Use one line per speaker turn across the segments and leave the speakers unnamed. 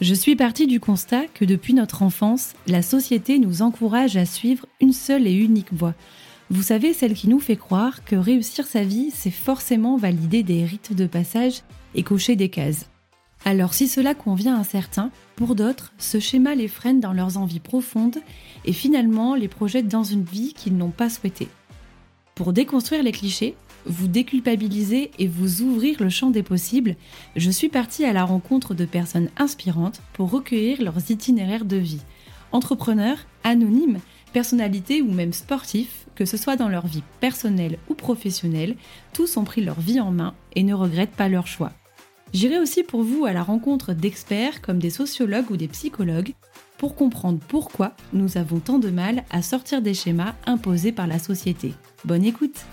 Je suis partie du constat que depuis notre enfance, la société nous encourage à suivre une seule et unique voie. Vous savez, celle qui nous fait croire que réussir sa vie, c'est forcément valider des rites de passage et cocher des cases. Alors si cela convient à certains, pour d'autres, ce schéma les freine dans leurs envies profondes et finalement les projette dans une vie qu'ils n'ont pas souhaitée. Pour déconstruire les clichés, vous déculpabiliser et vous ouvrir le champ des possibles, je suis partie à la rencontre de personnes inspirantes pour recueillir leurs itinéraires de vie. Entrepreneurs, anonymes, personnalités ou même sportifs, que ce soit dans leur vie personnelle ou professionnelle, tous ont pris leur vie en main et ne regrettent pas leur choix. J'irai aussi pour vous à la rencontre d'experts comme des sociologues ou des psychologues pour comprendre pourquoi nous avons tant de mal à sortir des schémas imposés par la société. Bonne écoute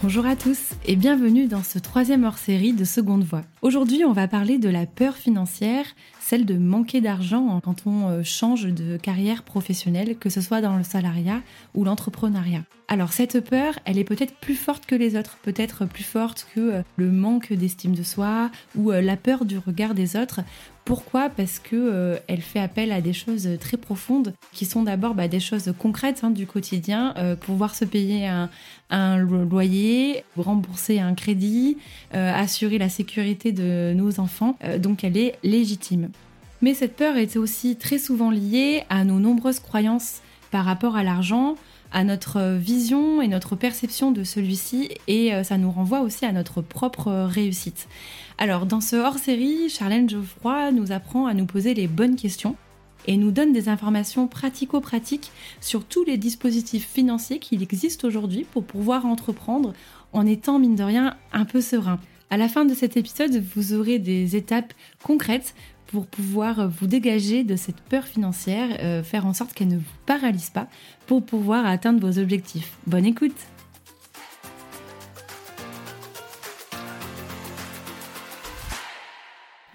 Bonjour à tous et bienvenue dans ce troisième hors-série de Seconde Voix. Aujourd'hui, on va parler de la peur financière, celle de manquer d'argent quand on euh, change de carrière professionnelle, que ce soit dans le salariat ou l'entrepreneuriat. Alors cette peur, elle est peut-être plus forte que les autres, peut-être plus forte que euh, le manque d'estime de soi ou euh, la peur du regard des autres pourquoi Parce que euh, elle fait appel à des choses très profondes qui sont d'abord bah, des choses concrètes hein, du quotidien, euh, pouvoir se payer un, loyer, rembourser un crédit, euh, assurer la sécurité de nos enfants. donc elle est légitime. Mais cette peur est aussi très souvent liée à nos nombreuses croyances par rapport à l'argent, à notre vision et notre perception de celui-ci et ça nous renvoie aussi à notre propre réussite. Alors, dans ce hors-série, Charlène Geoffroy nous apprend à nous poser les bonnes questions et nous donne des informations pratico-pratiques sur tous les dispositifs financiers qu'il existe aujourd'hui pour pouvoir entreprendre en étant, mine de rien, un peu serein. À la fin de cet épisode, vous aurez des étapes concrètes pour pouvoir vous dégager de cette peur financière, euh, faire en sorte qu'elle ne vous paralyse pas pour pouvoir atteindre vos objectifs. Bonne écoute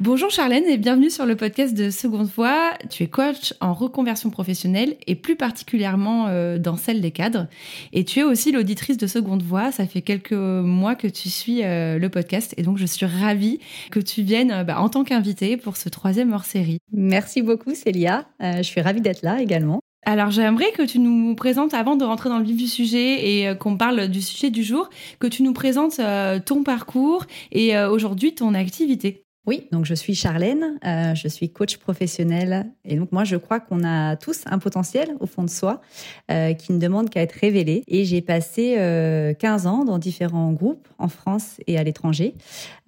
Bonjour Charlène et bienvenue sur le podcast de Seconde Voix. Tu es coach en reconversion professionnelle et plus particulièrement euh, dans celle des cadres. Et tu es aussi l'auditrice de Seconde Voix. Ça fait quelques mois que tu suis euh, le podcast et donc je suis ravie que tu viennes euh, bah, en tant qu'invitée pour ce troisième hors-série.
Merci beaucoup Célia. je suis ravie d'être là également.
Alors j'aimerais que tu nous présentes, avant de rentrer dans le vif du sujet et qu'on parle du sujet du jour, que tu nous présentes ton parcours et aujourd'hui ton activité.
Oui, donc je suis Charlène, euh, je suis coach professionnel. Et donc moi je crois qu'on a tous un potentiel au fond de soi euh, qui ne demande qu'à être révélé. Et j'ai passé euh, 15 ans dans différents groupes en France et à l'étranger,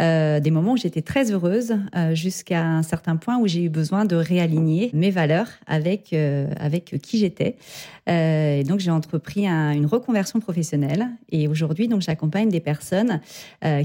euh, des moments où j'étais très heureuse jusqu'à un certain point où j'ai eu besoin de réaligner mes valeurs avec avec qui j'étais. Et donc j'ai entrepris un, une reconversion professionnelle. Et aujourd'hui donc j'accompagne des personnes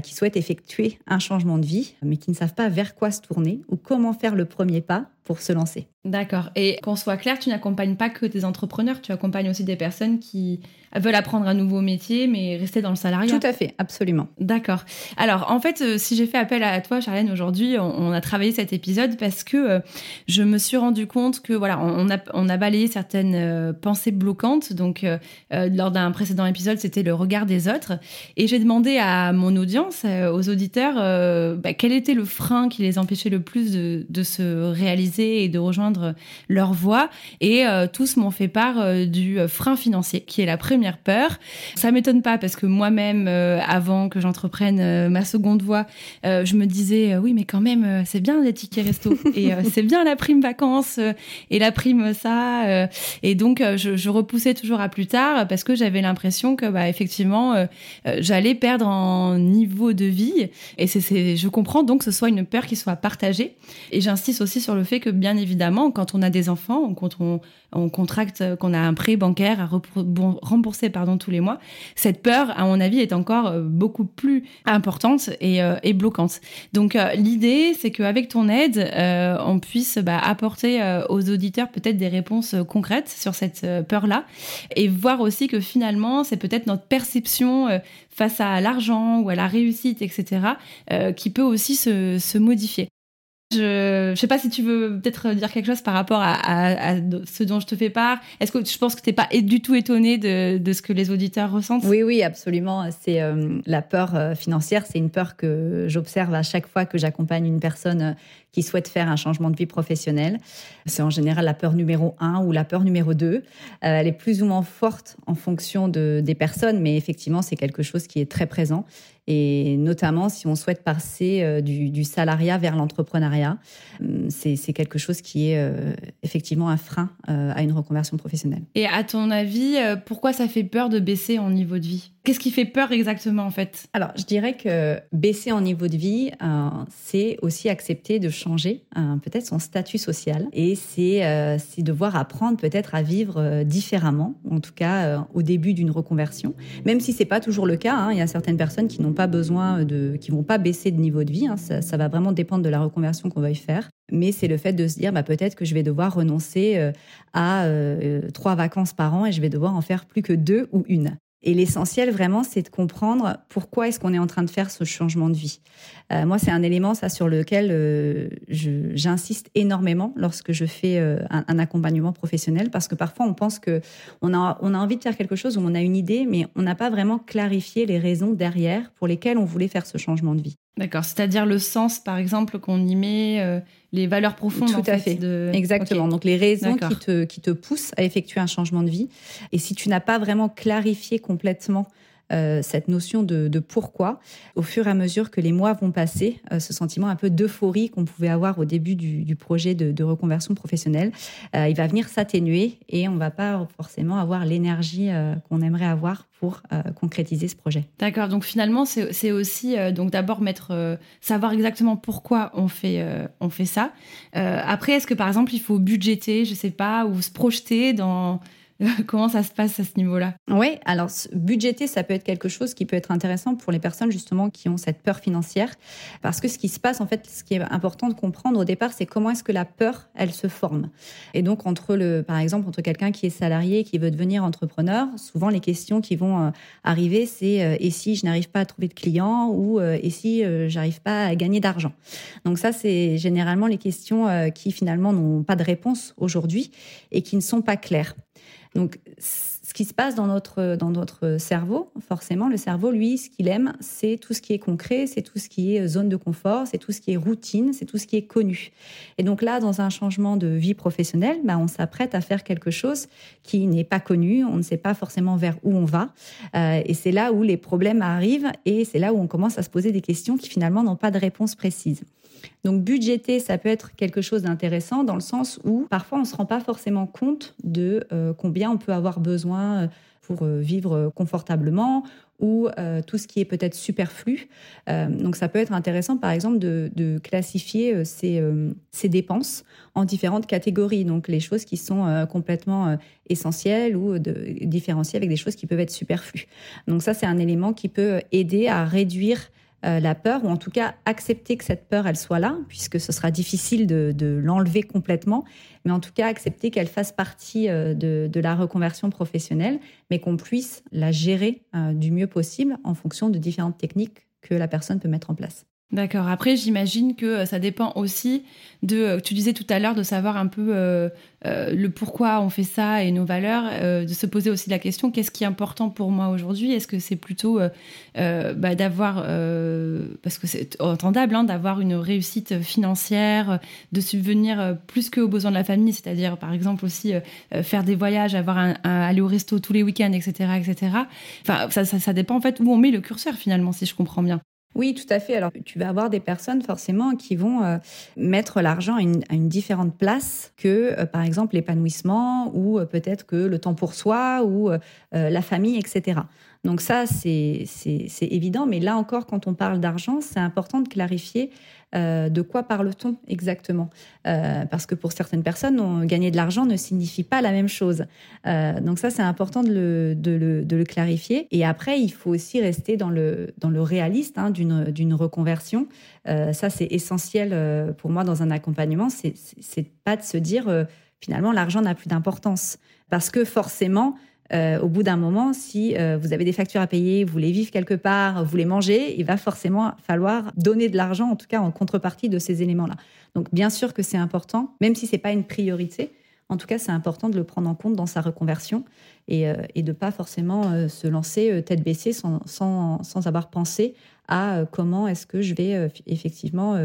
qui souhaitent effectuer un changement de vie mais qui ne savent pas vers quoi se tourner ou comment faire le premier pas pour se lancer.
D'accord. Et qu'on soit clair, tu n'accompagnes pas que des entrepreneurs, tu accompagnes aussi des personnes qui veulent apprendre un nouveau métier, mais rester dans le salariat.
Tout à fait, absolument.
D'accord. Alors, en fait, euh, si j'ai fait appel à toi, Charlène, aujourd'hui, on, a travaillé cet épisode parce que euh, je me suis rendu compte que, voilà, on a, on a balayé certaines euh, pensées bloquantes. Donc, lors d'un précédent épisode, c'était le regard des autres. Et j'ai demandé à mon audience, aux auditeurs, bah, quel était le frein qui les empêchait le plus de, de se réaliser et de rejoindre leur voie. Et euh, tous m'ont fait part euh, du euh, frein financier, qui est la première peur. Ça m'étonne pas parce que moi-même, avant que j'entreprenne ma seconde voie, je me disais oui, mais quand même, c'est bien les tickets resto et c'est bien la prime vacances et la prime ça. et donc, je, je, repoussais toujours à plus tard parce que j'avais l'impression que, bah, effectivement, j'allais perdre en niveau de vie. Et c'est, je comprends donc que ce soit une peur qui soit partagée. Et j'insiste aussi sur le fait que bien évidemment, quand on a des enfants, quand on, on contracte, qu'on a un prêt bancaire à rembourser pardon, tous les mois, cette peur, à mon avis, est encore euh, beaucoup plus importante et, euh, bloquante. Donc euh, l'idée, c'est qu'avec ton aide, on puisse bah, apporter aux auditeurs peut-être des réponses concrètes sur cette peur-là et voir aussi que finalement, c'est peut-être notre perception face à l'argent ou à la réussite, etc., qui peut aussi se modifier. Je ne sais pas si tu veux peut-être dire quelque chose par rapport à, ce dont je te fais part. Est-ce que je pense que tu n'es pas du tout étonné de, ce que les auditeurs ressentent?
Oui, oui, absolument. C'est euh, la peur euh, financière, c'est une peur que j'observe à chaque fois que j'accompagne une personne euh, qui souhaite faire un changement de vie professionnelle. C'est en général la peur numéro un ou la peur numéro deux. elle est plus ou moins forte en fonction de, des personnes, mais effectivement, c'est quelque chose qui est très présent et notamment si on souhaite passer euh, du, salariat vers l'entrepreneuriat. Hum, c'est quelque chose qui est euh, effectivement un frein euh, à une reconversion professionnelle.
Et à ton avis, pourquoi ça fait peur de baisser en niveau de vie? Qu'est-ce qui fait peur exactement en fait?
Alors, je dirais que baisser en niveau de vie, c'est aussi accepter de changer peut-être son statut social et c'est devoir apprendre peut-être à vivre différemment, en tout cas au début d'une reconversion, même si c'est pas toujours le cas. Hein. il y a certaines personnes qui n'ont pas besoin de, qui vont pas baisser de niveau de vie. Hein. ça, va vraiment dépendre de la reconversion qu'on y faire. Mais c'est le fait de se dire, bah, peut-être que je vais devoir renoncer euh, à euh, trois vacances par an et je vais devoir en faire plus que deux ou une. Et l'essentiel vraiment, c'est de comprendre pourquoi est-ce qu'on est en train de faire ce changement de vie. Euh, moi, c'est un élément ça sur lequel euh, j'insiste énormément lorsque je fais euh, un, accompagnement professionnel, parce que parfois on pense que on a on a envie de faire quelque chose ou on a une idée, mais on n'a pas vraiment clarifié les raisons derrière pour lesquelles on voulait faire ce changement de vie.
D'accord, c'est-à-dire le sens, par exemple, qu'on y met, euh, les valeurs profondes.
Tout à fait. Exactement. Donc les raisons qui te, qui te poussent à effectuer un changement de vie. Et si tu n'as pas vraiment clarifié complètement euh, cette notion de, pourquoi, au fur et à mesure que les mois vont passer, euh, ce sentiment un peu d'euphorie qu'on pouvait avoir au début du, projet de, reconversion professionnelle, euh, il va venir s'atténuer et on va pas forcément avoir l'énergie qu'on aimerait avoir pour concrétiser ce projet.
D'accord. Donc finalement, c'est aussi donc d'abord mettre savoir exactement pourquoi on fait on fait ça. après, est-ce que par exemple il faut budgéter, je sais pas, ou se projeter dans Comment ça se passe à ce niveau-là?
Oui, alors budgéter, ça peut être quelque chose qui peut être intéressant pour les personnes justement qui ont cette peur financière. Parce que ce qui se passe, en fait, ce qui est important de comprendre au départ, c'est comment est-ce que la peur, elle se forme. Et donc, entre le, par exemple, entre quelqu'un qui est salarié et qui veut devenir entrepreneur, souvent les questions qui vont euh, arriver, c'est euh, et si je n'arrive pas à trouver de clients ou euh, et si j'arrive pas à gagner d'argent? Donc ça, c'est généralement les questions qui finalement n'ont pas de réponse aujourd'hui et qui ne sont pas claires. Donc, ce qui se passe dans notre, dans notre cerveau, forcément, le cerveau, lui, ce qu'il aime, c'est tout ce qui est concret, c'est tout ce qui est zone de confort, c'est tout ce qui est routine, c'est tout ce qui est connu. Et donc là, dans un changement de vie professionnelle, bah, on s'apprête à faire quelque chose qui n'est pas connu, on ne sait pas forcément vers où on va. Euh, et c'est là où les problèmes arrivent et c'est là où on commence à se poser des questions qui finalement n'ont pas de réponse précise. Donc budgéter, ça peut être quelque chose d'intéressant dans le sens où parfois on ne se rend pas forcément compte de euh, combien on peut avoir besoin euh, pour euh, vivre confortablement ou tout ce qui est peut-être superflu. donc ça peut être intéressant par exemple de, classifier ces, ces, dépenses en différentes catégories. Donc les choses qui sont complètement essentielles ou de, différencier avec des choses qui peuvent être superflues. Donc ça c'est un élément qui peut aider à réduire euh, la peur, ou en tout cas accepter que cette peur, elle soit là, puisque ce sera difficile de, l'enlever complètement, mais en tout cas accepter qu'elle fasse partie euh, de, la reconversion professionnelle, mais qu'on puisse la gérer euh, du mieux possible en fonction de différentes techniques que la personne peut mettre en place.
D'accord. Après, j'imagine que euh, ça dépend aussi de. Euh, tu disais tout à l'heure de savoir un peu euh, le pourquoi on fait ça et nos valeurs, de se poser aussi la question qu'est-ce qui est important pour moi aujourd'hui? Est-ce que c'est plutôt bah, d'avoir, parce que c'est entendable, hein, d'avoir une réussite financière, de subvenir plus qu'aux besoins de la famille, c'est-à-dire par exemple aussi faire des voyages, avoir un, aller au resto tous les week-ends, etc., etc. Enfin, ça, ça, ça dépend en fait où on met le curseur finalement, si je comprends bien.
Oui, tout à fait. Alors, tu vas avoir des personnes forcément qui vont euh, mettre l'argent à une, différente place que, euh, par exemple, l'épanouissement ou euh, peut-être que le temps pour soi ou la famille, etc. Donc ça, c'est évident. Mais là encore, quand on parle d'argent, c'est important de clarifier euh, de quoi parle-t-on exactement? Euh, Parce que pour certaines personnes, gagner de l'argent ne signifie pas la même chose. Euh, donc ça, c'est important de le, de, le, de le, clarifier. Et après, il faut aussi rester dans le, dans le réaliste hein, d'une reconversion. ça, c'est essentiel pour moi dans un accompagnement. C'est pas de se dire finalement l'argent n'a plus d'importance parce que forcément euh, au bout d'un moment, si euh, vous avez des factures à payer, vous voulez vivre quelque part, vous voulez manger, il va forcément falloir donner de l'argent, en tout cas en contrepartie de ces éléments-là. Donc bien sûr que c'est important, même si c'est pas une priorité. En tout cas, c'est important de le prendre en compte dans sa reconversion et, euh, de ne pas forcément se lancer tête baissée sans, sans, avoir pensé à comment est-ce que je vais effectivement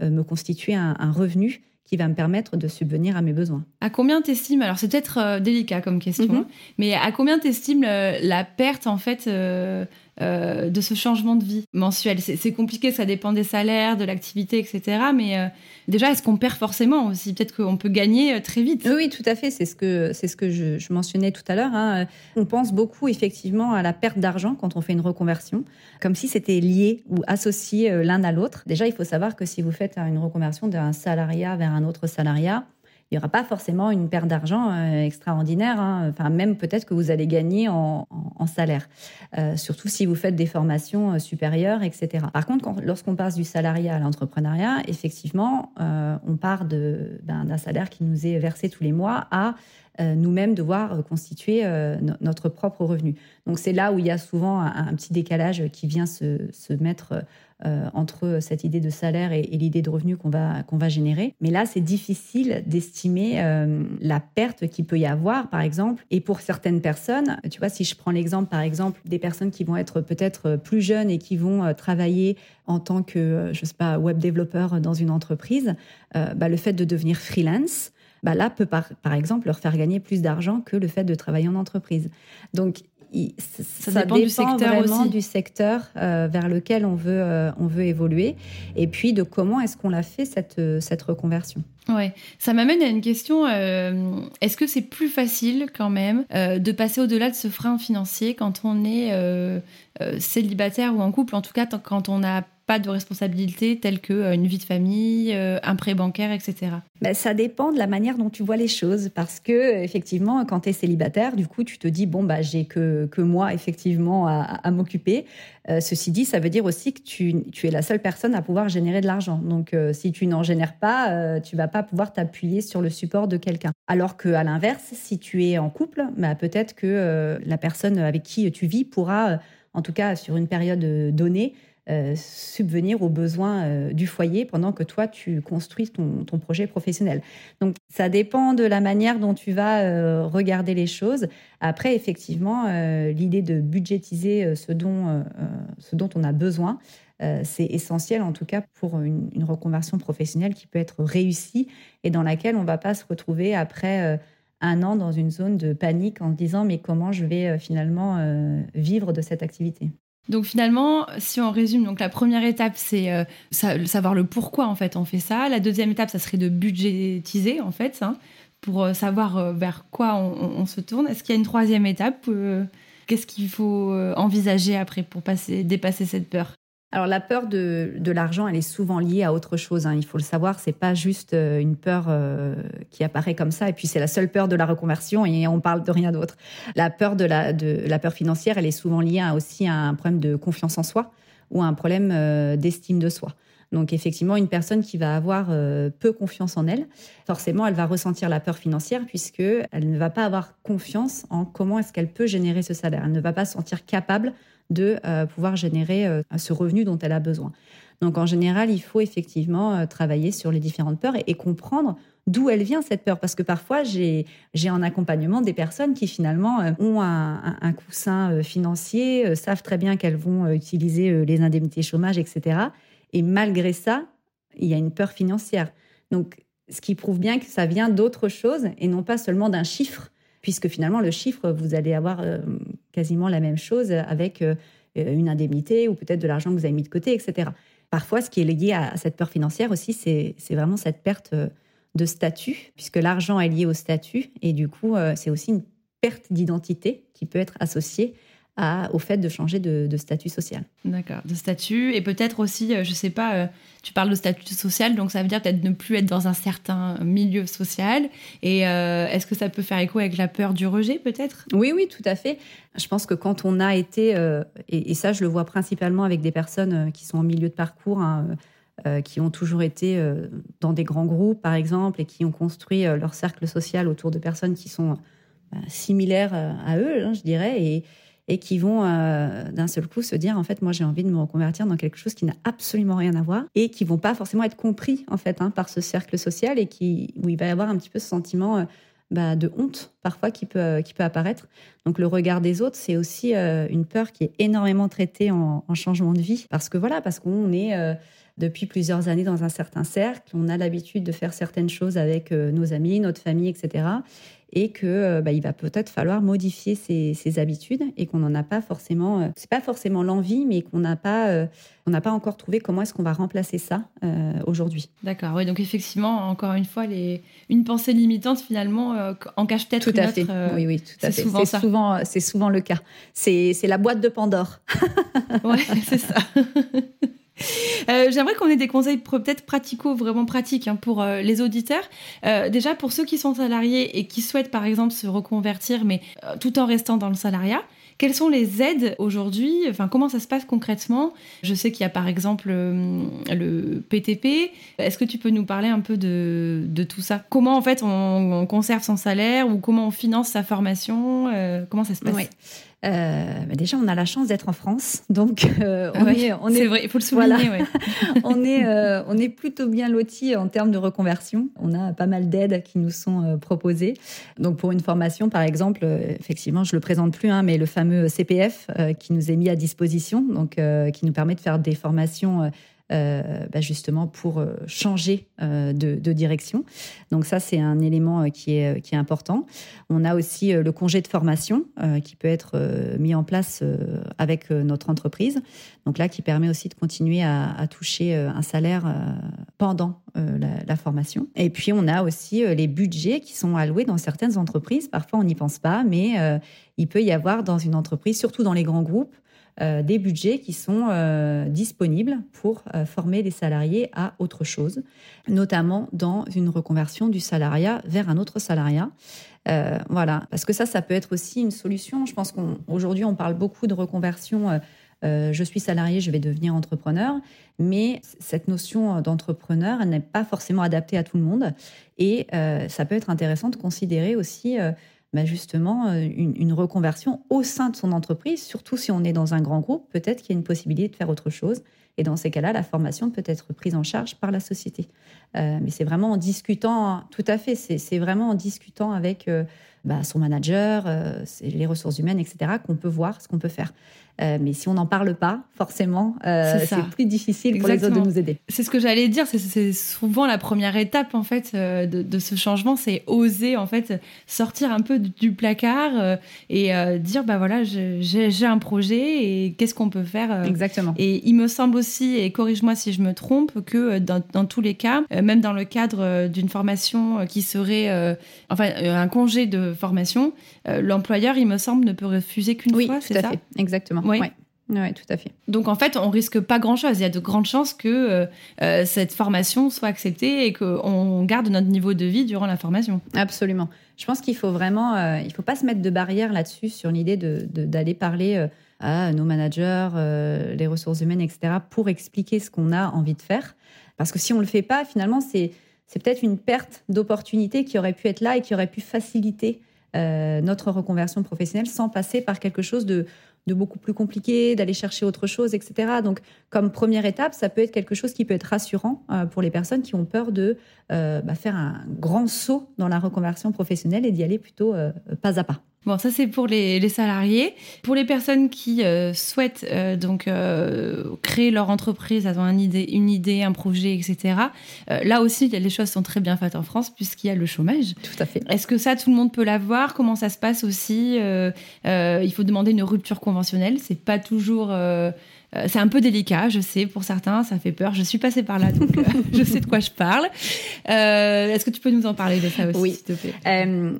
me constituer un revenu qui va me permettre de subvenir à mes besoins.
À combien t'estimes, alors c'est peut-être euh, délicat comme question, mhm. hein, mais à combien t'estimes la perte en fait euh, de ce changement de vie mensuel C'est compliqué, ça dépend des salaires, de l'activité, etc. Mais euh, déjà, est-ce qu'on perd forcément aussi? Peut-être qu'on peut gagner euh, très vite.
Oui, tout à fait. C'est ce que, c'est ce que je, mentionnais tout à l'heure. Hein. On pense beaucoup effectivement à la perte d'argent quand on fait une reconversion, comme si c'était lié ou associé l'un à l'autre. Déjà, il faut savoir que si vous faites une reconversion d'un salariat vers un autre salariat, il n'y aura pas forcément une perte d'argent euh, extraordinaire. Hein. Enfin, même peut-être que vous allez gagner en, salaire, euh, surtout si vous faites des formations euh, supérieures, etc. Par contre, lorsqu'on passe du salariat à l'entrepreneuriat, effectivement, on part d'un salaire qui nous est versé tous les mois à nous-mêmes devoir constituer notre propre revenu. Donc c'est là où il y a souvent un, petit décalage qui vient se, se mettre euh, entre cette idée de salaire et, l'idée de revenu qu'on va, va générer. Mais là, c'est difficile d'estimer euh, la perte qu'il peut y avoir, par exemple. Et pour certaines personnes, tu vois, si je prends l'exemple, par exemple, des personnes qui vont être peut-être plus jeunes et qui vont euh, travailler en tant que, je sais pas, web développeur dans une entreprise, bah, le fait de devenir freelance, bah là peut par, par, exemple leur faire gagner plus d'argent que le fait de travailler en entreprise. Donc ça, dépend, du secteur vraiment du secteur euh, vers lequel on veut, euh, on veut évoluer et puis de comment est-ce qu'on l'a fait cette, euh, cette reconversion?
Ouais, ça m'amène à une question. est-ce que c'est plus facile quand même de passer au-delà de ce frein financier quand on est célibataire ou en couple, en tout cas quand on n'a pas de responsabilités telles que euh, vie de famille, euh, un prêt bancaire, etc.
Ben, ça dépend de la manière dont tu vois les choses. Parce que, effectivement, quand tu es célibataire, du coup, tu te dis, bon, bah, j'ai que, que moi, effectivement, à, m'occuper. Euh, ceci dit, ça veut dire aussi que tu, tu, es la seule personne à pouvoir générer de l'argent. Donc, si tu n'en génères pas, tu vas pas pouvoir t'appuyer sur le support de quelqu'un. Alors que, à l'inverse, si tu es en couple, bah, peut-être que la personne avec qui tu vis pourra, en tout cas, sur une période donnée, euh, subvenir aux besoins euh, du foyer pendant que toi, tu construis ton, projet professionnel. Donc, ça dépend de la manière dont tu vas euh, regarder les choses. Après, effectivement, l'idée de budgétiser ce dont, on a besoin, c'est essentiel, en tout cas, pour une, une, reconversion professionnelle qui peut être réussie et dans laquelle on ne va pas se retrouver après un an dans une zone de panique en se disant mais comment je vais finalement vivre de cette activité.
Donc finalement, si on résume, donc la première étape, c'est euh, savoir le pourquoi en fait on fait ça. La deuxième étape, ça serait de budgétiser en fait, hein, pour euh, savoir euh, vers quoi on, se tourne. Est-ce qu'il y a une troisième étape Qu'est-ce qu'il faut envisager après pour passer, dépasser cette peur?
Alors la peur de, l'argent, elle est souvent liée à autre chose. Hein. Il faut le savoir, c'est pas juste euh, une peur euh, qui apparaît comme ça. Et puis c'est la seule peur de la reconversion et on parle de rien d'autre. La peur de la, de la peur financière, elle est souvent liée aussi à un problème de confiance en soi ou à un problème euh, d'estime de soi. Donc effectivement, une personne qui va avoir peu confiance en elle, forcément, elle va ressentir la peur financière puisque elle ne va pas avoir confiance en comment est-ce qu'elle peut générer ce salaire. Elle ne va pas se sentir capable de euh, pouvoir générer euh, ce revenu dont elle a besoin. Donc en général, il faut effectivement euh, travailler sur les différentes peurs et, comprendre d'où elle vient cette peur. Parce que parfois, j'ai en accompagnement des personnes qui finalement ont un, coussin financier, savent très bien qu'elles vont utiliser les indemnités chômage, etc. Et malgré ça, il y a une peur financière. Donc, ce qui prouve bien que ça vient d'autre chose et non pas seulement d'un chiffre puisque finalement, le chiffre, vous allez avoir euh, quasiment la même chose avec euh, une indemnité ou peut-être de l'argent que vous avez mis de côté, etc. Parfois, ce qui est lié à cette peur financière aussi, c'est vraiment cette perte euh, de statut, puisque l'argent est lié au statut, et du coup, c'est aussi une perte d'identité qui peut être associée au fait de changer de, statut social.
D'accord, de statut et peut-être aussi, je sais pas, tu parles de statut social, donc ça veut dire peut-être ne plus être dans un certain milieu social. Et est-ce que ça peut faire écho avec la peur du rejet peut-être?
Oui, oui, tout à fait. Je pense que quand on a été, et, ça je le vois principalement avec des personnes qui sont en milieu de parcours, hein, euh, qui ont toujours été euh, dans des grands groupes, par exemple, et qui ont construit euh, leur cercle social autour de personnes qui sont similaires à eux, hein, je dirais, et, et qui vont d'un seul coup se dire en fait moi j'ai envie de me reconvertir dans quelque chose qui n'a absolument rien à voir et qui vont pas forcément être compris en fait hein, par ce cercle social et qui où il va y avoir un petit peu ce sentiment bah, de honte parfois qui peut, qui peut apparaître. Donc le regard des autres, c'est aussi une peur qui est énormément traitée en, en, changement de vie. Parce que voilà, parce qu'on est depuis plusieurs années dans un certain cercle, on a l'habitude de faire certaines choses avec euh, nos amis, notre famille, etc. Et que euh, bah, il va peut-être falloir modifier ses, habitudes et qu'on n'en a pas forcément. Euh, c'est pas forcément l'envie, mais qu'on n'a pas, on n'a pas encore trouvé comment est-ce qu'on va remplacer ça aujourd'hui.
D'accord. Oui. Donc effectivement, encore une fois, les... une pensée limitante finalement en cache peut-être
tout à fait. oui, oui, tout à fait. C'est souvent, c'est souvent le cas. C'est la boîte de Pandore.
ouais, c'est ça. Euh, j'aimerais qu'on ait des conseils peut-être pratico, vraiment pratiques hein, pour euh, les auditeurs. Euh, déjà, pour ceux qui sont salariés et qui souhaitent par exemple se reconvertir, mais tout en restant dans le salariat, quelles sont les aides aujourd'hui? Enfin, comment ça se passe concrètement? Je sais qu'il y a par exemple le PTP. Est-ce que tu peux nous parler un peu de, tout ça? Comment en fait on, conserve son salaire ou comment on finance sa formation? Comment ça se passe?
Euh, déjà, on a la chance d'être en France, donc
euh, on, est, on est, vrai, il faut le souligner.
on est, euh, on est plutôt bien loti en termes de reconversion. On a pas mal d'aides qui nous sont proposées. Donc pour une formation, par exemple, effectivement, je le présente plus, hein, mais le fameux CPF qui nous est mis à disposition, donc qui nous permet de faire des formations euh, bah, justement pour euh, changer euh, de, direction. Donc ça, c'est un élément qui est, qui est important. On a aussi le congé de formation qui peut être mis en place avec notre entreprise. Donc là, qui permet aussi de continuer à, toucher un salaire pendant la, formation. Et puis, on a aussi les budgets qui sont alloués dans certaines entreprises. Parfois, on n'y pense pas, mais il peut y avoir dans une entreprise, surtout dans les grands groupes, des budgets qui sont euh, disponibles pour euh, former les salariés à autre chose, notamment dans une reconversion du salariat vers un autre salariat. voilà, parce que ça, ça peut être aussi une solution. Je pense qu'aujourd'hui, on, parle beaucoup de reconversion. je suis salarié, je vais devenir entrepreneur, mais cette notion d'entrepreneur, n'est pas forcément adaptée à tout le monde. Et ça peut être intéressant de considérer aussi bah, justement euh, une, reconversion au sein de son entreprise, surtout si on est dans un grand groupe, peut-être qu'il y a une possibilité de faire autre chose. Et dans ces cas-là, la formation peut être prise en charge par la société. Euh, mais c'est vraiment en discutant, tout à fait, c'est vraiment en discutant avec euh, bah, son manager, les ressources humaines, etc., qu'on peut voir ce qu'on peut faire. Euh, mais si on n'en parle pas, forcément, euh, c'est plus difficile pour les autres de nous aider.
C'est ce que j'allais dire. C'est souvent la première étape en fait euh, de, ce changement, c'est oser en fait sortir un peu du placard et dire bah voilà, j'ai un projet et qu'est-ce qu'on peut faire.
Exactement.
Et il me semble aussi, et corrige-moi si je me trompe, que dans, dans tous les cas, même dans le cadre d'une formation qui serait, enfin, un congé de formation, l'employeur, il me semble, ne peut refuser qu'une
oui,
fois.
c'est ça? fait. Exactement. Oui. Oui, tout à fait.
Donc en fait, on risque pas grand-chose. Il y a de grandes chances que euh, euh, cette formation soit acceptée et qu'on garde notre niveau de vie durant la formation.
Absolument. Je pense qu'il faut vraiment, euh, il faut pas se mettre de barrière là-dessus sur l'idée d'aller de, d'aller parler à nos managers, les ressources humaines, etc., pour expliquer ce qu'on a envie de faire. Parce que si on le fait pas, finalement, c'est c'est peut-être une perte d'opportunité qui aurait pu être là et qui aurait pu faciliter notre reconversion professionnelle sans passer par quelque chose de de beaucoup plus compliqué, d'aller chercher autre chose, etc. Donc, comme première étape, ça peut être quelque chose qui peut être rassurant euh, pour les personnes qui ont peur de euh, bah, faire un grand saut dans la reconversion professionnelle et d'y aller plutôt euh, pas à pas.
Bon, ça c'est pour les, salariés. Pour les personnes qui souhaitent donc créer leur entreprise, avoir une idée, une idée, un projet, etc. là aussi, les choses sont très bien faites en France puisqu'il y a le chômage.
Tout à fait.
Est-ce que ça, tout le monde peut l'avoir? Comment ça se passe aussi? Il faut demander une rupture conventionnelle. C'est pas toujours Euh, c'est un peu délicat, je sais, pour certains, ça fait peur. Je suis passée par là, donc euh, je sais de quoi je parle. Euh, est-ce que tu peux nous en parler de ça aussi,
oui.
s'il te plaît?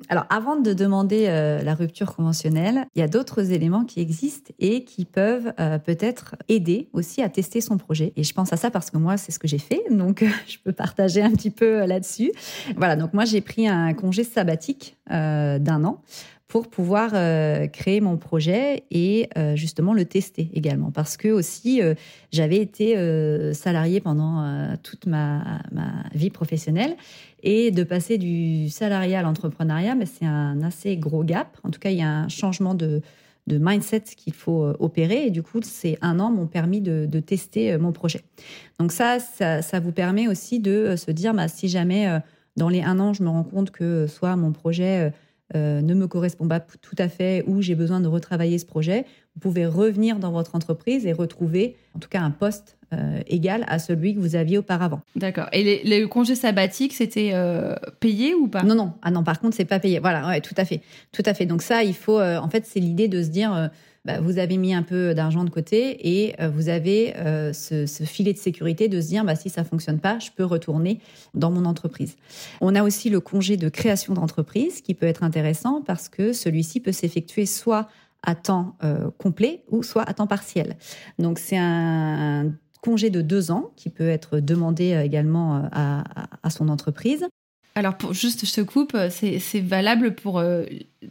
Alors, avant de demander la rupture conventionnelle, il y a d'autres éléments qui existent et qui peuvent peut-être aider aussi à tester son projet. Et je pense à ça parce que moi, c'est ce que j'ai fait, donc je peux partager un petit peu là-dessus. Voilà, donc moi, j'ai pris un congé sabbatique d'un an pour pouvoir euh, créer mon projet et euh, justement le tester également. Parce que aussi, euh, j'avais été salarié pendant toute ma, ma, vie professionnelle et de passer du salariat à l'entrepreneuriat, mais c'est un assez gros gap. En tout cas, il y a un changement de, de mindset qu'il faut opérer. Et du coup, ces un an m'ont permis de, de, tester mon projet. Donc ça, ça, ça, vous permet aussi de se dire, bah, si jamais dans les un an, je me rends compte que soit mon projet euh, ne me correspond pas tout à fait ou j'ai besoin de retravailler ce projet, vous pouvez revenir dans votre entreprise et retrouver en tout cas un poste euh, égal à celui que vous aviez auparavant.
D'accord. Et les congés sabbatiques, c'était euh, payé ou pas?
Non, non. Ah non, par contre, c'est pas payé. Voilà, ouais, tout à fait. Tout à fait. Donc ça, il faut, en fait, c'est l'idée de se dire, bah, vous avez mis un peu d'argent de côté et euh, vous avez euh, ce, filet de sécurité de se dire bah, si ça fonctionne pas, je peux retourner dans mon entreprise. On a aussi le congé de création d'entreprise qui peut être intéressant parce que celui-ci peut s'effectuer soit à temps euh, complet ou soit à temps partiel. Donc c'est un, congé de deux ans qui peut être demandé également à son entreprise.
Alors, pour, juste, je te coupe, c'est valable pour euh,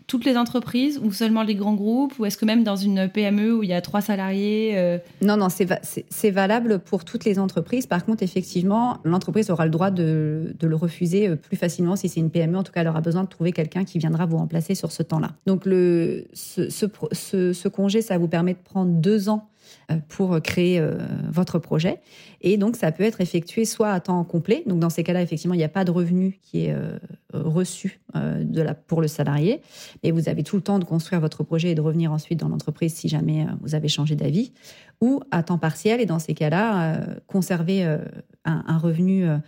toutes les entreprises ou seulement les grands groupes? Ou est-ce que même dans une PME où il y a trois salariés euh,
Non, non, c'est valable pour toutes les entreprises. Par contre, effectivement, l'entreprise aura le droit de, le refuser euh, plus facilement si c'est une PME. En tout cas, elle aura besoin de trouver quelqu'un qui viendra vous remplacer sur ce temps-là. Donc, ce, congé, ça vous permet de prendre deux ans euh, pour créer euh, votre projet. Et donc, ça peut être effectué soit à temps complet. Donc, dans ces cas-là, effectivement, il n'y a pas de revenu qui est euh, reçu pour le salarié. Et vous avez tout le temps de construire votre projet et de revenir ensuite dans l'entreprise si jamais vous avez changé d'avis. Ou à temps partiel. Et dans ces cas-là, conserver un, revenu euh,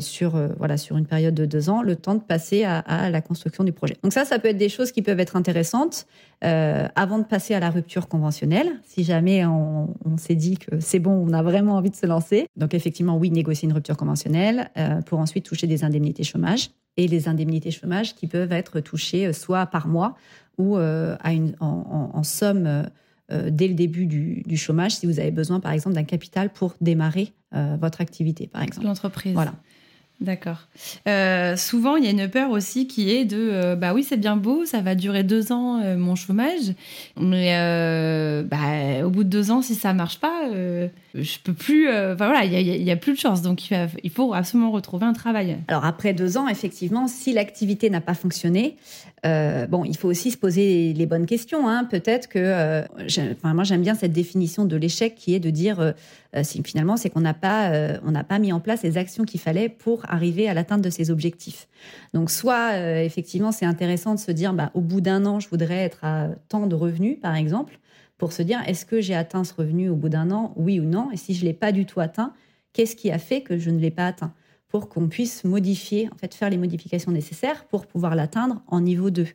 sur, euh, voilà, sur une période de deux ans, le temps de passer à, la construction du projet. Donc ça, ça peut être des choses qui peuvent être intéressantes euh, avant de passer à la rupture conventionnelle, si jamais on, s'est dit que c'est bon, on a vraiment envie de se lancer. Donc effectivement, oui, négocier une rupture conventionnelle pour ensuite toucher des indemnités chômage et les indemnités chômage qui peuvent être touchées soit par mois ou à une, en, somme dès le début du, du, chômage si vous avez besoin, par exemple, d'un capital pour démarrer votre activité, par exemple.
L'entreprise. Voilà. D'accord. Euh, souvent, il y a une peur aussi qui est de, euh, bah oui, c'est bien beau, ça va durer deux ans euh, mon chômage, mais bah, au bout de deux ans, si ça marche pas, je peux plus. Enfin voilà, il y, a plus de chance, donc il, faut absolument retrouver un travail.
Alors après deux ans, effectivement, si l'activité n'a pas fonctionné, bon, il faut aussi se poser les bonnes questions. Hein. Peut-être que, enfin, moi j'aime bien cette définition de l'échec qui est de dire finalement, c'est qu'on n'a pas, euh, pas mis en place les actions qu'il fallait pour arriver à l'atteinte de ces objectifs. Donc, soit euh, effectivement, c'est intéressant de se dire, bah, au bout d'un an, je voudrais être à tant de revenus, par exemple, pour se dire, est-ce que j'ai atteint ce revenu au bout d'un an, oui ou non? Et si je l'ai pas du tout atteint, qu'est-ce qui a fait que je ne l'ai pas atteint? Pour qu'on puisse modifier, en fait, faire les modifications nécessaires pour pouvoir l'atteindre en niveau 2.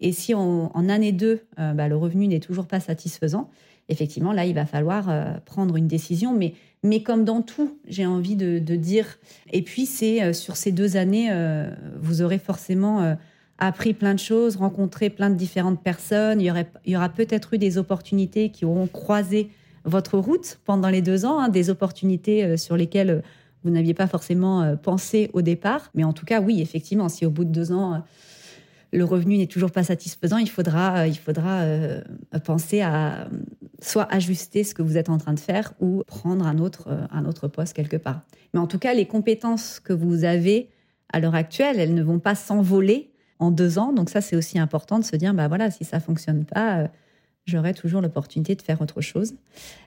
Et si en, année 2, bah, le revenu n'est toujours pas satisfaisant, effectivement, là, il va falloir euh, prendre une décision. Mais, mais comme dans tout, j'ai envie de, dire. Et puis, c'est euh, sur ces deux années, euh, vous aurez forcément appris plein de choses, rencontré plein de différentes personnes. Il y, aurait, il y aura peut-être eu des opportunités qui auront croisé votre route pendant les deux ans, hein, des opportunités sur lesquelles vous n'aviez pas forcément pensé au départ. Mais en tout cas, oui, effectivement, si au bout de deux ans le revenu n'est toujours pas satisfaisant, il faudra, euh, il faudra euh, penser à soit ajuster ce que vous êtes en train de faire ou prendre un autre, euh, un autre poste quelque part. Mais en tout cas, les compétences que vous avez à l'heure actuelle, elles ne vont pas s'envoler en deux ans. Donc ça, c'est aussi important de se dire, bah voilà, si ça fonctionne pas, j'aurai toujours l'opportunité de faire autre chose.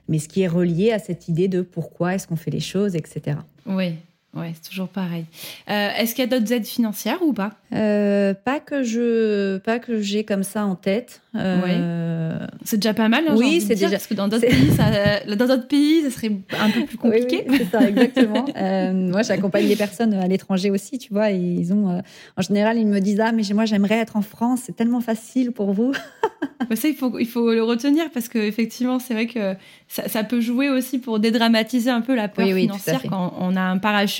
Mais ce qui est relié à cette idée de pourquoi est-ce qu'on fait les choses, etc.
Oui, Ouais, c'est toujours pareil. Euh, est-ce qu'il y a d'autres aides financières ou pas?
Euh, Pas que je, pas que j'ai comme ça en tête.
Euh... C'est déjà pas mal. Hein,
oui, c'est déjà.
Parce que dans d'autres pays, ça, dans d'autres pays, ça serait un peu plus compliqué.
Oui, c'est ça, exactement. euh, moi, j'accompagne des personnes à l'étranger aussi, tu vois. Et ils ont, en général, ils me disent ah mais moi j'aimerais être en France, c'est tellement facile pour vous.
ça, il faut, il faut le retenir parce que effectivement, c'est vrai que ça, ça, peut jouer aussi pour dédramatiser un peu la peur financière quand on a un parachute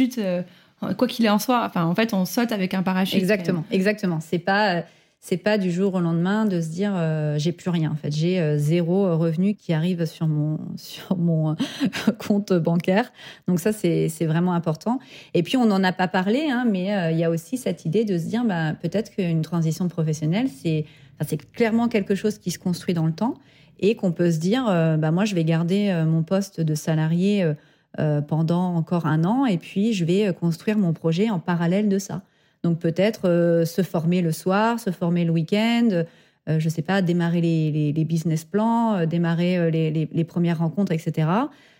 euh, quoi qu'il en soi. Enfin, en fait, on saute avec un parachute.
Exactement, exactement. C'est pas euh, c'est pas du jour au lendemain de se dire euh, j'ai plus rien en fait j'ai zéro revenu qui arrive sur mon sur mon compte bancaire donc ça c'est vraiment important et puis on n'en a pas parlé hein, mais il y a aussi cette idée de se dire bah, peut-être qu'une transition professionnelle c'est enfin, c'est clairement quelque chose qui se construit dans le temps et qu'on peut se dire bah moi je vais garder mon poste de salarié pendant encore un an et puis je vais euh, construire mon projet en parallèle de ça. Donc peut-être euh, se former le soir, se former le week-end, je ne sais pas, démarrer les, business plans, démarrer les, premières rencontres, etc.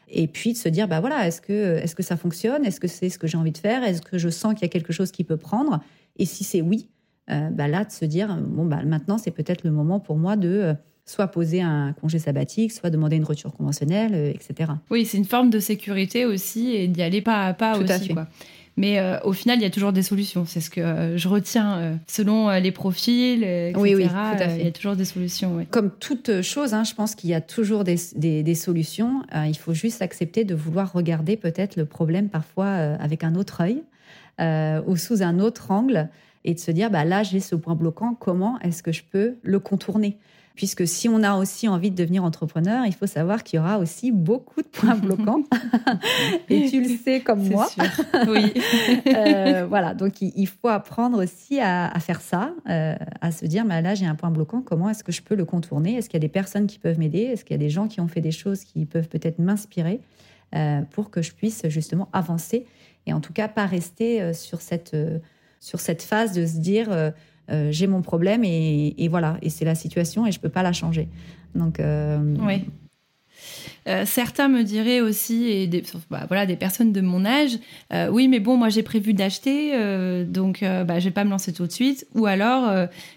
Et puis de se dire, bah voilà, est-ce que, est-ce que ça fonctionne? Est-ce que c'est ce que j'ai envie de faire? Est-ce que je sens qu'il y a quelque chose qui peut prendre? Et si c'est oui, bah là, de se dire, bon, bah maintenant, c'est peut-être le moment pour moi de soit poser un congé sabbatique, soit demander une rupture conventionnelle, euh, etc.
Oui, c'est une forme de sécurité aussi et d'y aller pas à pas
Tout
aussi.
À fait.
Mais euh, au final, il y a toujours des solutions. C'est ce que euh, je retiens selon les profils, etc.
Oui, oui, tout à fait.
Il y a toujours des solutions.
Comme toute chose, hein, je pense qu'il y a toujours des, des, des solutions. il faut juste accepter de vouloir regarder peut-être le problème parfois avec un autre œil ou sous un autre angle et de se dire, bah, là, j'ai ce point bloquant, comment est-ce que je peux le contourner? Puisque si on a aussi envie de devenir entrepreneur, il faut savoir qu'il y aura aussi beaucoup de points bloquants. et tu le sais comme moi.
Sûr. Oui.
euh, voilà, donc il, faut apprendre aussi à, à faire ça, euh, à se dire, bah, là j'ai un point bloquant, comment est-ce que je peux le contourner? Est-ce qu'il y a des personnes qui peuvent m'aider? Est-ce qu'il y a des gens qui ont fait des choses qui peuvent peut-être m'inspirer euh, pour que je puisse justement avancer et en tout cas pas rester sur cette, sur cette phase de se dire euh, j'ai mon problème et, et voilà, et c'est la situation et je peux pas la changer. Donc, euh,
oui. Euh, certains me diraient aussi, et des, bah, voilà, des personnes de mon âge, euh, oui, mais bon, moi j'ai prévu d'acheter, euh, donc bah, je vais pas me lancer tout de suite. Ou alors,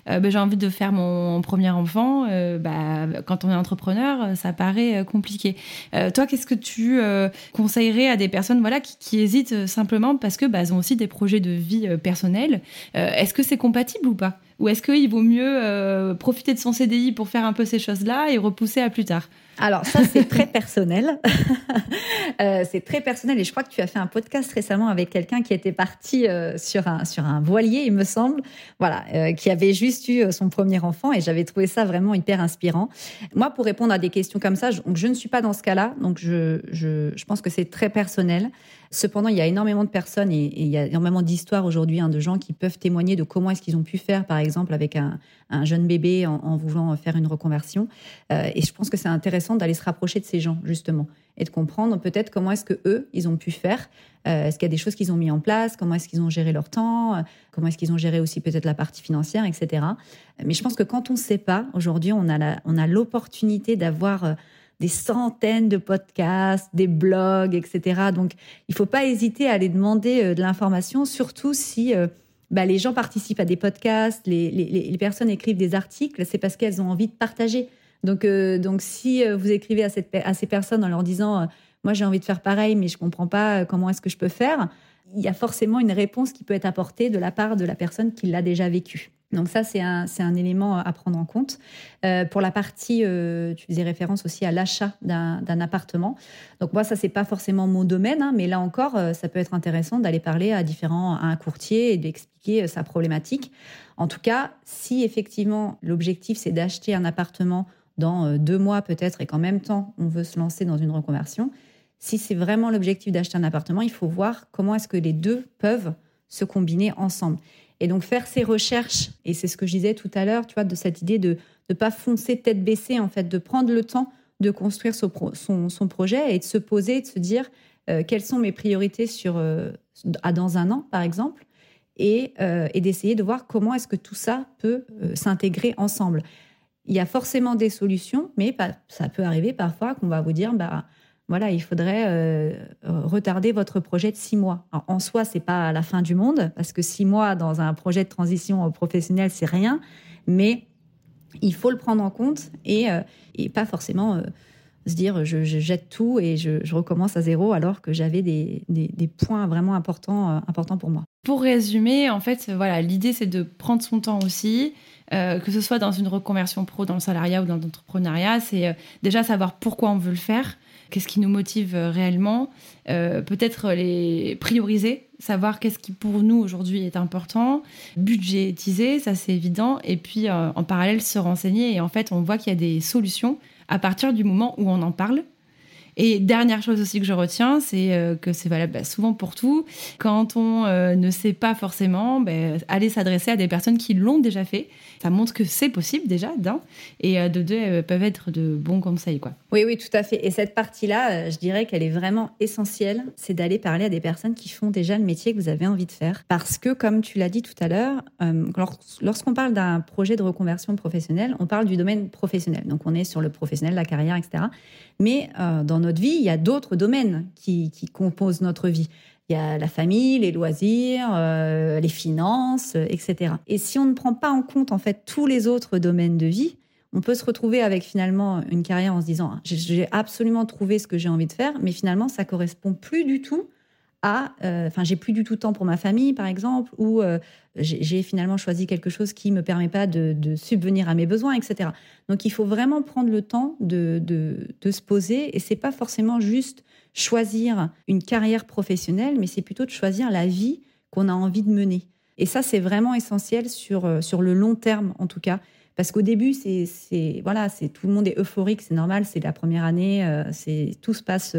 bah, j'ai envie de faire mon, premier enfant. bah, quand on est entrepreneur, ça paraît compliqué. toi, qu'est-ce que tu conseillerais à des personnes voilà, qui, hésitent simplement parce que bah, ont aussi des projets de vie personnels Est-ce que c'est compatible ou pas? Ou est-ce qu'il vaut mieux profiter de son CDI pour faire un peu ces choses-là et repousser à plus tard?
Alors ça, c'est très personnel. euh, c'est très personnel et je crois que tu as fait un podcast récemment avec quelqu'un qui était parti euh, sur un sur un voilier, il me semble, voilà, euh, qui avait juste eu son premier enfant et j'avais trouvé ça vraiment hyper inspirant. Moi, pour répondre à des questions comme ça, je, ne suis pas dans ce cas-là, donc je, je pense que c'est très personnel. Cependant, il y a énormément de personnes et, il y a énormément d'histoires aujourd'hui hein, de gens qui peuvent témoigner de comment est-ce qu'ils ont pu faire, par exemple, avec un, un jeune bébé en, voulant faire une reconversion. Euh, et je pense que c'est intéressant d'aller se rapprocher de ces gens, justement, et de comprendre peut-être comment est-ce que eux, ils ont pu faire. Euh, est-ce qu'il y a des choses qu'ils ont mis en place? Comment est-ce qu'ils ont géré leur temps? Comment est-ce qu'ils ont géré aussi peut-être la partie financière, etc. Mais je pense que quand on ne sait pas, aujourd'hui, on a l'opportunité d'avoir euh, des centaines de podcasts, des blogs, etc. Donc, il faut pas hésiter à aller demander euh, de l'information, surtout si euh, bah, les gens participent à des podcasts, les, personnes écrivent des articles, c'est parce qu'elles ont envie de partager. Donc, euh, donc si vous écrivez à, cette, à ces personnes en leur disant, moi j'ai envie de faire pareil, mais je comprends pas comment est-ce que je peux faire, il y a forcément une réponse qui peut être apportée de la part de la personne qui l'a déjà vécu. Donc ça, c'est un, un élément à prendre en compte. Euh, pour la partie, euh, tu faisais référence aussi à l'achat d'un, d'un appartement. Donc moi, ça, c'est pas forcément mon domaine, hein, mais là encore, euh, ça peut être intéressant d'aller parler à différents, à un courtier et d'expliquer sa problématique. En tout cas, si effectivement l'objectif, c'est d'acheter un appartement dans deux mois peut-être et qu'en même temps, on veut se lancer dans une reconversion, si c'est vraiment l'objectif d'acheter un appartement, il faut voir comment est-ce que les deux peuvent se combiner ensemble. Et donc faire ces recherches, et c'est ce que je disais tout à l'heure, tu vois, de cette idée de ne pas foncer tête baissée, en fait, de prendre le temps de construire son, projet et de se poser, de se dire euh, quelles sont mes priorités sur, euh, dans un an, par exemple, et, euh, et d'essayer de voir comment est-ce que tout ça peut euh, s'intégrer ensemble. Il y a forcément des solutions, mais ça peut arriver parfois qu'on va vous dire, bah, voilà, il faudrait retarder votre projet de six mois. en soi, c'est pas la fin du monde parce que six mois dans un projet de transition professionnelle, c'est rien, mais il faut le prendre en compte et, et pas forcément se dire je, jette tout et je, recommence à zéro alors que j'avais des, des, points vraiment importants, euh, importants pour moi.
Pour résumer, en fait, voilà, l'idée c'est de prendre son temps aussi, euh, que ce soit dans une reconversion pro, dans le salariat ou dans l'entrepreneuriat, c'est euh, déjà savoir pourquoi on veut le faire, qu'est-ce qui nous motive réellement, peut-être les prioriser, savoir qu'est-ce qui pour nous aujourd'hui est important, budgétiser, ça c'est évident, et puis en parallèle se renseigner. Et en fait, on voit qu'il y a des solutions à partir du moment où on en parle. Et dernière chose aussi que je retiens, c'est euh, que c'est valable bah, souvent pour tout. Quand on euh, ne sait pas forcément, bah, aller s'adresser à des personnes qui l'ont déjà fait ça montre que c'est possible déjà, d'un, et euh, de deux, elles peuvent être de bons conseils. Quoi.
Oui, oui, tout à fait. Et cette partie-là, je dirais qu'elle est vraiment essentielle, c'est d'aller parler à des personnes qui font déjà le métier que vous avez envie de faire. Parce que, comme tu l'as dit tout à l'heure, lorsqu'on parle d'un projet de reconversion professionnelle, on parle du domaine professionnel. Donc, on est sur le professionnel, la carrière, etc. Mais dans notre vie, il y a d'autres domaines qui, composent notre vie. Il y a la famille, les loisirs, euh, les finances, euh, etc. Et si on ne prend pas en compte en fait tous les autres domaines de vie, on peut se retrouver avec finalement une carrière en se disant j'ai absolument trouvé ce que j'ai envie de faire, mais finalement ça correspond plus du tout euh, enfin j'ai plus du tout de temps pour ma famille par exemple, ou j'ai finalement choisi quelque chose qui me permet pas de, subvenir à mes besoins, etc. Donc il faut vraiment prendre le temps de, se poser, et c'est pas forcément juste choisir une carrière professionnelle, mais c'est plutôt de choisir la vie qu'on a envie de mener. Et ça, c'est vraiment essentiel sur, euh, le long terme, en tout cas. Parce qu'au début, c'est voilà, c'est tout le monde est euphorique, c'est normal, c'est la première année, euh, c'est tout se passe.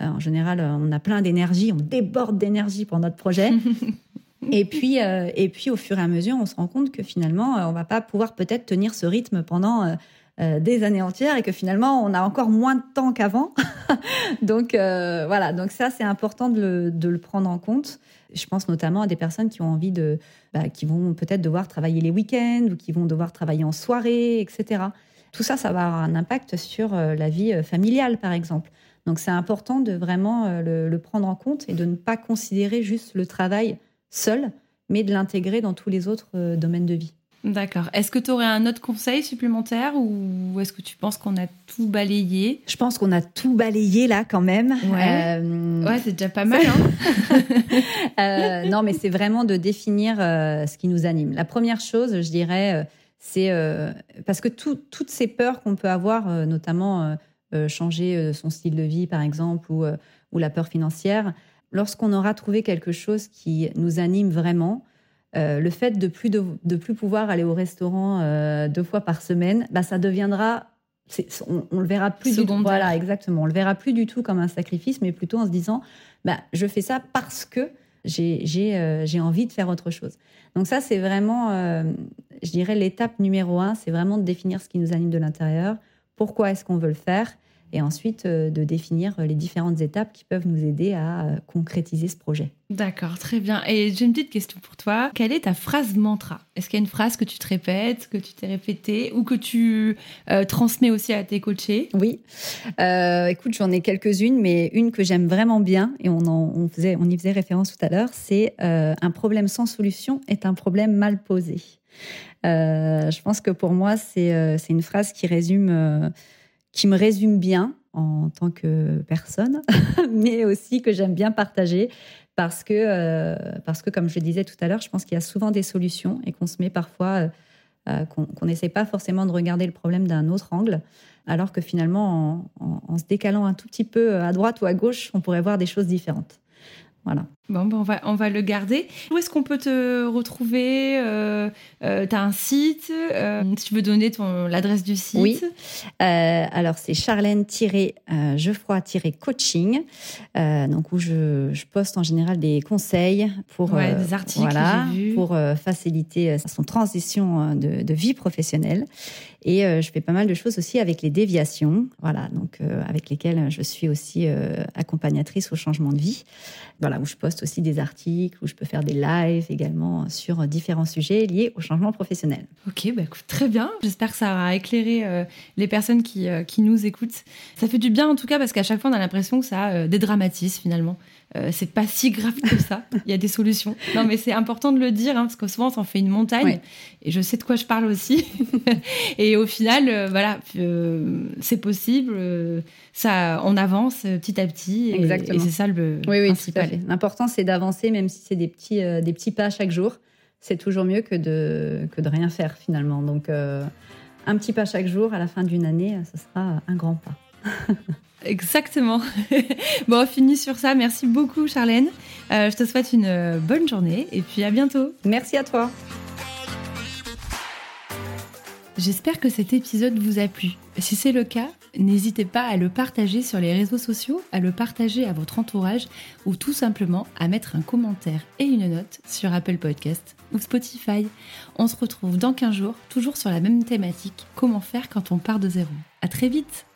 Euh, en général, on a plein d'énergie, on déborde d'énergie pour notre projet. et puis, et puis, au fur et à mesure, on se rend compte que finalement, on va pas pouvoir peut-être tenir ce rythme pendant euh, des années entières et que finalement on a encore moins de temps qu'avant. donc euh, voilà, donc ça c'est important de le, prendre en compte. Je pense notamment à des personnes qui ont envie de, bah, qui vont peut-être devoir travailler les week-ends ou qui vont devoir travailler en soirée, etc. Tout ça, ça va avoir un impact sur euh, la vie familiale, par exemple. Donc c'est important de vraiment le, le, prendre en compte et de ne pas considérer juste le travail seul, mais de l'intégrer dans tous les autres domaines de vie.
D'accord. Est-ce que tu aurais un autre conseil supplémentaire ou est-ce que tu penses qu'on a tout balayé?
Je pense qu'on a tout balayé là quand même.
Ouais, euh, c'est déjà pas mal. Hein
euh, non, mais c'est vraiment de définir euh, ce qui nous anime. La première chose, je dirais, c'est parce que toutes ces peurs qu'on peut avoir, notamment changer son style de vie par exemple ou, ou la peur financière, lorsqu'on aura trouvé quelque chose qui nous anime vraiment, euh, le fait de plus de, plus pouvoir aller au restaurant euh, deux fois par semaine, bah ça deviendra, on, on, le verra plus du tout. Voilà, exactement. On le verra plus du tout comme un sacrifice, mais plutôt en se disant, bah je fais ça parce que j'ai euh, envie de faire autre chose. Donc ça, c'est vraiment, je dirais, l'étape numéro un, c'est vraiment de définir ce qui nous anime de l'intérieur. Pourquoi est-ce qu'on veut le faire et ensuite euh, de définir les différentes étapes qui peuvent nous aider à euh, concrétiser ce projet.
D'accord, très bien. Et j'ai une petite question pour toi. Quelle est ta phrase mantra? Est-ce qu'il y a une phrase que tu te répètes, que tu t'es répétée ou que tu euh, transmets aussi à tes coachés?
Oui. écoute, j'en ai quelques-unes, mais une que j'aime vraiment bien, et on, on, faisait, on y faisait référence tout à l'heure, c'est un problème sans solution est un problème mal posé. Je pense que pour moi, c'est une phrase qui résume qui me résume bien en tant que personne, mais aussi que j'aime bien partager parce que, euh, parce que, comme je le disais tout à l'heure, je pense qu'il y a souvent des solutions et qu'on se met parfois, euh, euh, qu'on n'essaie pas forcément de regarder le problème d'un autre angle, alors que finalement, en, se décalant un tout petit peu à droite ou à gauche, on pourrait voir des choses différentes. Voilà.
Bon, on, va, on va le garder. Où est-ce qu'on peut te retrouver euh, euh, Tu as un site euh, Si tu veux donner l'adresse du site?
Oui. alors, c'est charlène-geoffroy-coaching, donc où je, je, poste en général des conseils pour,
des articles voilà,
pour faciliter son transition de, de, vie professionnelle. Et je fais pas mal de choses aussi avec les déviations, voilà, donc avec lesquelles je suis aussi accompagnatrice au changement de vie. Voilà, où je poste aussi des articles, où je peux faire des lives également sur différents sujets liés au changement professionnel.
Ok, bah très bien. J'espère que ça aura éclairé les personnes qui, qui nous écoutent. Ça fait du bien en tout cas parce qu'à chaque fois on a l'impression que ça dédramatise finalement. Euh, c'est pas si grave que ça. Il y a des solutions. Non, mais c'est important de le dire hein, parce que souvent, on fait une montagne. Et je sais de quoi je parle aussi. et au final, euh, voilà, euh, c'est possible. ça, on avance petit à petit. Et, Et c'est ça le oui, principal.
L'important, c'est d'avancer, même si c'est des petits, des petits pas chaque jour. C'est toujours mieux que de, que de rien faire finalement. Donc, un petit pas chaque jour, à la fin d'une année, ce sera un grand pas.
Exactement. bon, on finit sur ça. Merci beaucoup, Charlène. Euh, je te souhaite une euh, bonne journée et puis à bientôt.
Merci à toi.
J'espère que cet épisode vous a plu. Si c'est le cas, n'hésitez pas à le partager sur les réseaux sociaux, à le partager à votre entourage ou tout simplement à mettre un commentaire et une note sur Apple Podcast ou Spotify. On se retrouve dans 15 jours, toujours sur la même thématique, comment faire quand on part de zéro. À très vite